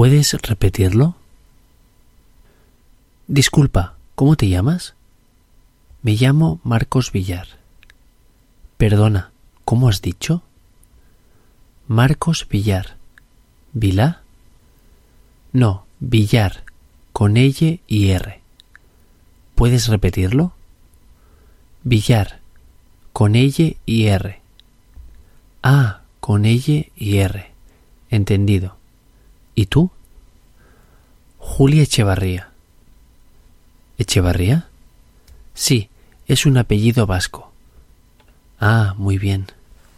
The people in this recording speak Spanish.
¿Puedes repetirlo? Disculpa, ¿cómo te llamas? Me llamo Marcos Villar. Perdona, ¿cómo has dicho? Marcos Villar. ¿Vilá? No, Villar, con L y R. ¿Puedes repetirlo? Villar, con L y R. Ah, con L y R. Entendido. ¿Y tú? Julia Echevarría. ¿Echevarría? Sí, es un apellido vasco. Ah, muy bien.